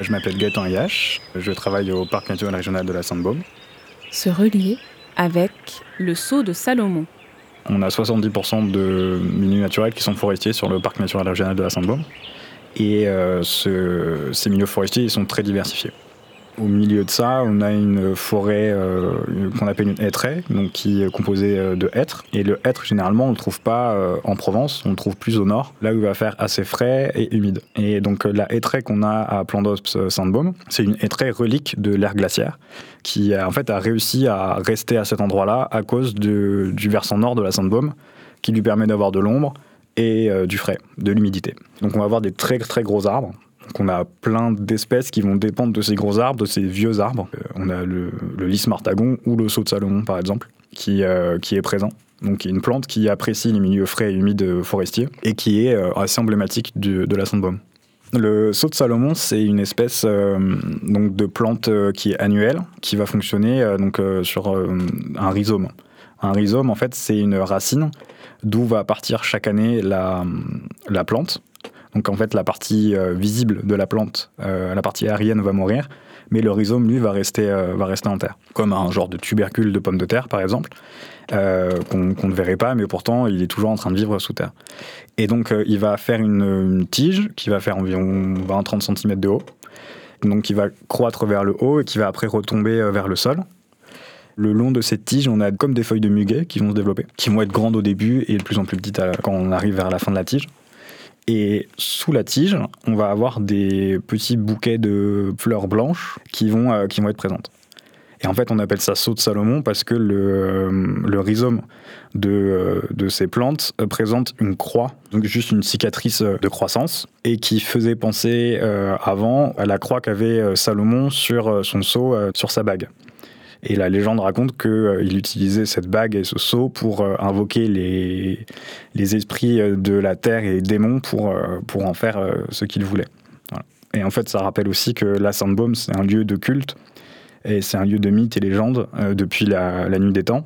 Je m'appelle Gaëtan Yache, je travaille au parc naturel régional de la Sainte-Baume. Se relier avec le saut de Salomon. On a 70% de milieux naturels qui sont forestiers sur le parc naturel régional de la Sainte-Baume. Et euh, ce, ces milieux forestiers ils sont très diversifiés. Au milieu de ça, on a une forêt euh, qu'on appelle une hêtraie, donc qui est composée euh, de hêtres. Et le hêtre, généralement, on ne le trouve pas euh, en Provence, on le trouve plus au nord, là où il va faire assez frais et humide. Et donc la hêtraie qu'on a à Plandos Sainte-Baume, c'est une hêtraie relique de l'ère glaciaire, qui en fait a réussi à rester à cet endroit-là à cause du versant nord de la Sainte-Baume, qui lui permet d'avoir de l'ombre et du frais, de l'humidité. Donc on va avoir des très très gros arbres donc on a plein d'espèces qui vont dépendre de ces gros arbres, de ces vieux arbres. Euh, on a le, lys martagon ou le saut de Salomon par exemple, qui, euh, qui est présent. Donc une plante qui apprécie les milieux frais et humides forestiers et qui est euh, assez emblématique de, la Sainte-Baume. Le saut de Salomon, c'est une espèce donc de plante qui est annuelle, qui va fonctionner donc sur un rhizome. Un rhizome, en fait, c'est une racine d'où va partir chaque année la, la plante donc en fait, la partie euh, visible de la plante, euh, la partie aérienne va mourir, mais le rhizome, lui, va rester, euh, va rester en terre. Comme un genre de tubercule de pomme de terre, par exemple, qu'on ne verrait pas, mais pourtant, il est toujours en train de vivre sous terre. Et donc, il va faire une, tige qui va faire environ 20-30 cm de haut, donc qui va croître vers le haut et qui va après retomber vers le sol. Le long de cette tige, on a comme des feuilles de muguet qui vont se développer, qui vont être grandes au début et de plus en plus petites quand on arrive vers la fin de la tige. Et sous la tige, on va avoir des petits bouquets de fleurs blanches qui vont, euh, qui vont être présentes. Et en fait, on appelle ça saut de Salomon parce que le, euh, rhizome de, euh, de, ces plantes présente une croix, donc juste une cicatrice de croissance, et qui faisait penser avant à la croix qu'avait Salomon sur son seau, sur sa bague. Et la légende raconte qu'il euh, utilisait cette bague et ce sceau pour euh, invoquer les, les esprits euh, de la terre et les démons pour, pour en faire ce qu'il voulait. Et en fait, ça rappelle aussi que la Sainte-Baume, c'est un lieu de culte et c'est un lieu de mythe et légende depuis la, la, nuit des temps.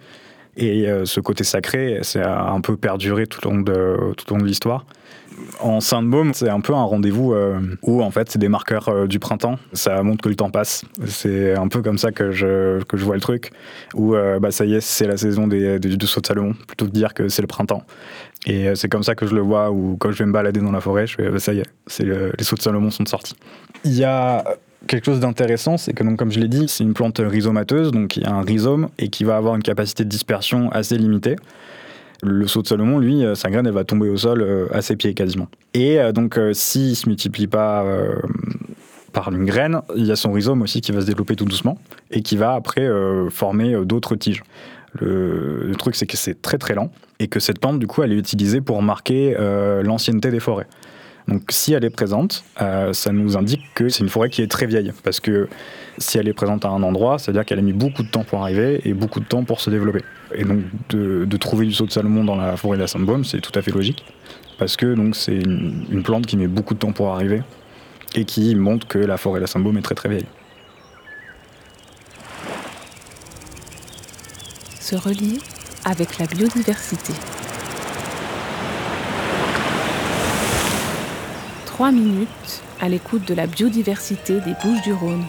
Et ce côté sacré, c'est un peu perduré tout au long de, tout au long de l'histoire. En Sainte-Baume, c'est un peu un rendez-vous euh, où en fait c'est des marqueurs euh, du printemps. Ça montre que le temps passe. C'est un peu comme ça que je, que je vois le truc. Où euh, bah, ça y est, c'est la saison des, des, du saut de Salomon, plutôt que de dire que c'est le printemps. Et c'est comme ça que je le vois, où quand je vais me balader dans la forêt, je fais bah, ça y est, c'est les sauts de Salomon sont sortis. Il y a quelque chose d'intéressant, c'est que comme je l'ai dit, c'est une plante rhizomateuse, donc il y a un rhizome et qui va avoir une capacité de dispersion assez limitée. Le saut de Salomon, lui, euh, sa graine, elle va tomber au sol euh, à ses pieds quasiment. Et euh, donc, s'il ne se multiplie pas par une graine, il y a son rhizome aussi qui va se développer tout doucement et qui va après former d'autres tiges. Le, truc, c'est que c'est très très lent et que cette plante, du coup, elle est utilisée pour marquer l'ancienneté des forêts. Donc si elle est présente, ça nous indique que c'est une forêt qui est très vieille, parce que si elle est présente à un endroit, c'est-à-dire qu'elle a mis beaucoup de temps pour arriver et beaucoup de temps pour se développer. Et donc de, trouver du saut de Salomon dans la forêt de la Sainte-Baume, c'est tout à fait logique, parce que donc c'est une, plante qui met beaucoup de temps pour arriver et qui montre que la forêt de la Sainte-Baume est très très vieille. Se relier avec la biodiversité. Trois minutes à l'écoute de la biodiversité des Bouches du Rhône.